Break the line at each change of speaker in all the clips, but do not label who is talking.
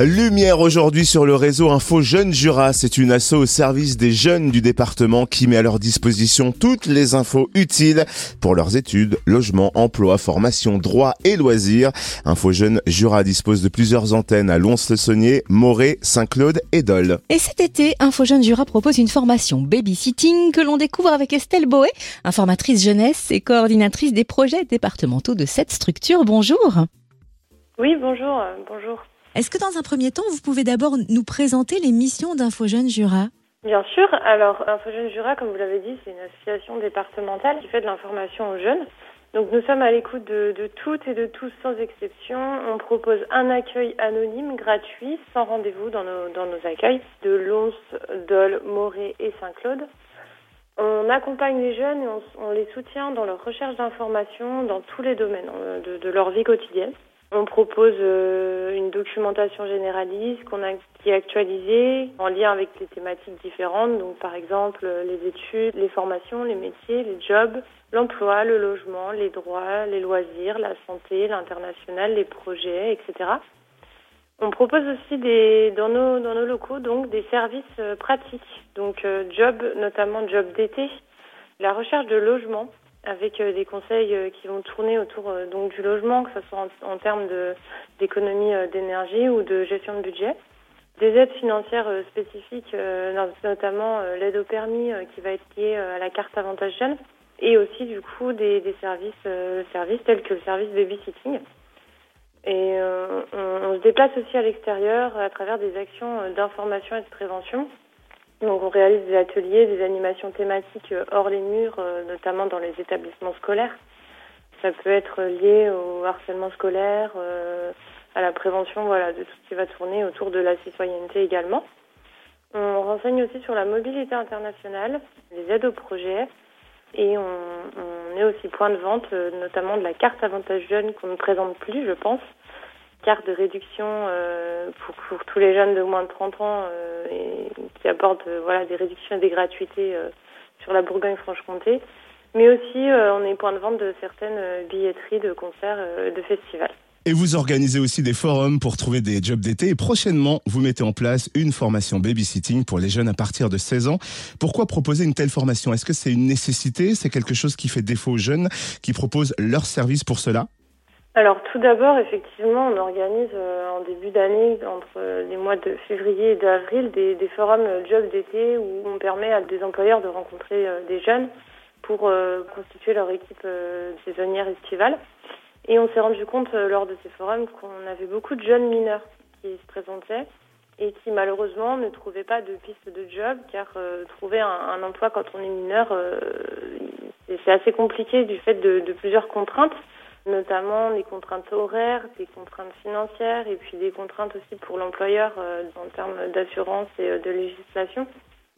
Lumière aujourd'hui sur le réseau Info Jeunes Jura. C'est une asso au service des jeunes du département qui met à leur disposition toutes les infos utiles pour leurs études, logement, emploi, formation, droit et loisirs. Info Jeunes Jura dispose de plusieurs antennes à Lons-le-Saunier, Moret, Saint-Claude et Dole.
Et cet été, Info Jeunes Jura propose une formation babysitting que l'on découvre avec Estelle Boé, informatrice jeunesse et coordinatrice des projets départementaux de cette structure. Bonjour.
Oui, bonjour, euh, bonjour.
Est-ce que dans un premier temps, vous pouvez d'abord nous présenter les missions d'InfoJeunes Jura?
Bien sûr. Alors, InfoJeunes Jura, comme vous l'avez dit, c'est une association départementale qui fait de l'information aux jeunes. Donc, nous sommes à l'écoute de, toutes et de tous sans exception. On propose un accueil anonyme, gratuit, sans rendez-vous dans nos, dans nos accueils de Lons, Dole, Moret et Saint-Claude. On accompagne les jeunes et on, les soutient dans leur recherche d'informations dans tous les domaines euh, de leur vie quotidienne. On propose euh, une documentation généraliste qu'on a qui est actualisée en lien avec les thématiques différentes, donc par exemple euh, les études, les formations, les métiers, les jobs, l'emploi, le logement, les droits, les loisirs, la santé, l'international, les projets, etc. On propose aussi des dans nos locaux donc des services euh, pratiques, donc job notamment job d'été, la recherche de logement avec euh, des conseils euh, qui vont tourner autour euh, donc du logement, que ce soit en, termes d'économie d'énergie ou de gestion de budget. Des aides financières spécifiques, notamment l'aide au permis qui va être liée à la carte avantage jeune, et aussi du coup des, services, services tels que le service babysitting. Et on, on, se déplace aussi à l'extérieur à travers des actions d'information et de prévention donc on réalise des ateliers, des animations thématiques euh, hors les murs, euh, notamment dans les établissements scolaires. Ça peut être lié au harcèlement scolaire, euh, à la prévention, voilà, de tout ce qui va tourner autour de la citoyenneté également. On renseigne aussi sur la mobilité internationale, les aides aux projets, et on, on est aussi point de vente, notamment de la carte avantage jeune qu'on ne présente plus, je pense, de réduction euh, pour, tous les jeunes de moins de 30 ans euh, et qui apporte euh, voilà des réductions et des gratuités sur la Bourgogne-Franche-Comté. Mais aussi, on est point de vente de certaines billetteries de concerts, de festivals.
Et vous organisez aussi des forums pour trouver des jobs d'été. Et prochainement, vous mettez en place une formation babysitting pour les jeunes à partir de 16 ans. Pourquoi proposer une telle formation? Est-ce que c'est une nécessité? C'est quelque chose qui fait défaut aux jeunes qui proposent leur service pour cela?
Alors tout d'abord, effectivement, on organise euh, en début d'année, entre les mois de février et d'avril, des, forums jobs d'été où on permet à des employeurs de rencontrer euh, des jeunes pour euh, constituer leur équipe saisonnière estivale. Et on s'est rendu compte lors de ces forums qu'on avait beaucoup de jeunes mineurs qui se présentaient et qui malheureusement ne trouvaient pas de piste de job car trouver un, emploi quand on est mineur, c'est assez compliqué du fait de plusieurs contraintes notamment des contraintes horaires, des contraintes financières et puis des contraintes aussi pour l'employeur euh, en termes d'assurance et euh, de législation.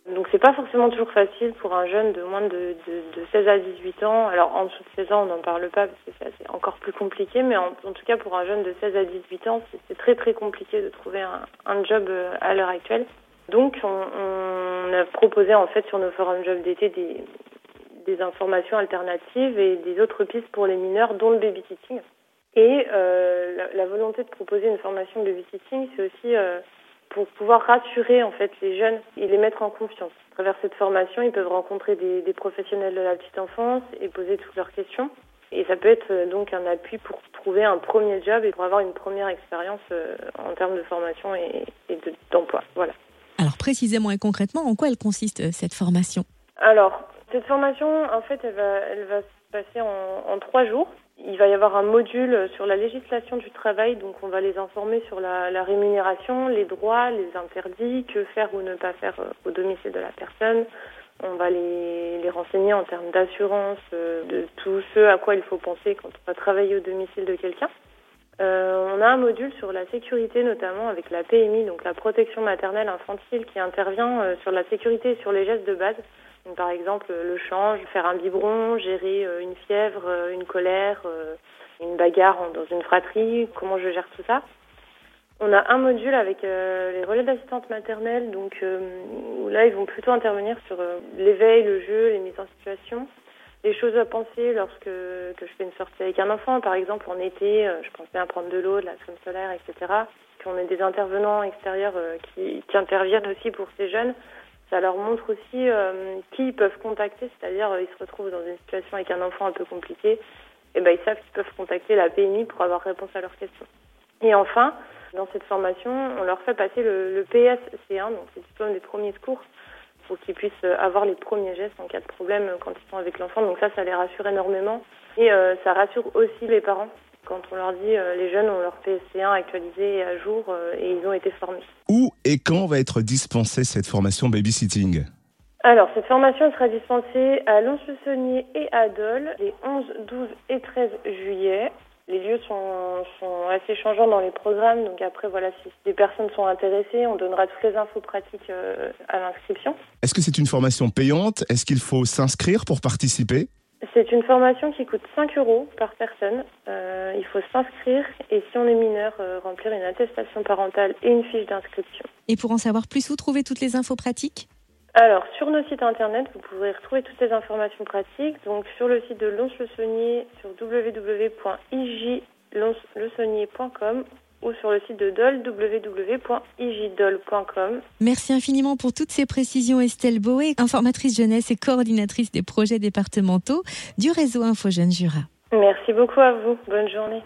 Donc c'est pas forcément toujours facile pour un jeune de moins de, de, de 16 à 18 ans. Alors en dessous de 16 ans, on n'en parle pas parce que c'est encore plus compliqué, mais en, tout cas pour un jeune de 16 à 18 ans, c'est très très compliqué de trouver un, job euh, à l'heure actuelle. Donc on, on, a proposé en fait sur nos forums job d'été des, des informations alternatives et des autres pistes pour les mineurs, dont le babysitting. Et euh, la, volonté de proposer une formation de babysitting, c'est aussi euh, pour pouvoir rassurer en fait les jeunes et les mettre en confiance. À travers cette formation, ils peuvent rencontrer des, des professionnels de la petite enfance et poser toutes leurs questions. Et ça peut être euh, donc un appui pour trouver un premier job et pour avoir une première expérience en termes de formation et, et d'emploi. voilà.
Alors précisément et concrètement, en quoi elle consiste cette formation?
Alors, cette formation, en fait, elle va, se passer en, trois jours. Il va y avoir un module sur la législation du travail, donc on va les informer sur la, rémunération, les droits, les interdits, que faire ou ne pas faire euh, au domicile de la personne. On va les, renseigner en termes d'assurance, euh, de tout ce à quoi il faut penser quand on va travailler au domicile de quelqu'un. Euh, on a un module sur la sécurité, notamment avec la PMI, donc la protection maternelle infantile, qui intervient sur la sécurité et sur les gestes de base. Par exemple, le change, faire un biberon, gérer euh, une fièvre, euh, une colère, euh, une bagarre dans une fratrie, comment je gère tout ça. On a un module avec les relais d'assistante maternelle, donc où là ils vont plutôt intervenir sur l'éveil, le jeu, les mises en situation, les choses à penser lorsque que je fais une sortie avec un enfant, par exemple en été, je pense bien prendre de l'eau, de la crème solaire, etc. puisqu'on est des intervenants extérieurs qui, interviennent aussi pour ces jeunes, ça leur montre aussi qui ils peuvent contacter, c'est-à-dire ils se retrouvent dans une situation avec un enfant un peu compliqué, et ben ils savent qu'ils peuvent contacter la PMI pour avoir réponse à leurs questions. Et enfin, dans cette formation, on leur fait passer le, le PSC1, donc c'est le diplôme des premiers secours, pour qu'ils puissent avoir les premiers gestes en cas de problème quand ils sont avec l'enfant. Donc ça, ça les rassure énormément. Et euh, ça rassure aussi les parents quand on leur dit euh, les jeunes ont leur PSC1 actualisé à jour euh, et ils ont été formés.
Où et quand va être dispensée cette formation babysitting?
Alors, cette formation sera dispensée à Lons-le-Saunier et à Dole les 11, 12 et 13 juillet. Les lieux sont, sont, assez changeants dans les programmes, donc après, voilà, si des personnes sont intéressées, on donnera toutes les infos pratiques euh, à l'inscription.
Est-ce que c'est une formation payante? Est-ce qu'il faut s'inscrire pour participer?
C'est une formation qui coûte 5 euros par personne. Euh, il faut s'inscrire et si on est mineur, euh, remplir une attestation parentale et une fiche d'inscription.
Et pour en savoir plus, où trouver toutes les infos pratiques?
Alors, sur nos sites internet, vous pourrez retrouver toutes les informations pratiques. Donc, sur le site de Lons-le-Saunier, sur www.ijlonslesaunier.com ou sur le site de DOL, www.ijdol.com.
Merci infiniment pour toutes ces précisions, Estelle Boé, informatrice jeunesse et coordinatrice des projets départementaux du réseau Info Jeunes Jura.
Merci beaucoup à vous. Bonne journée.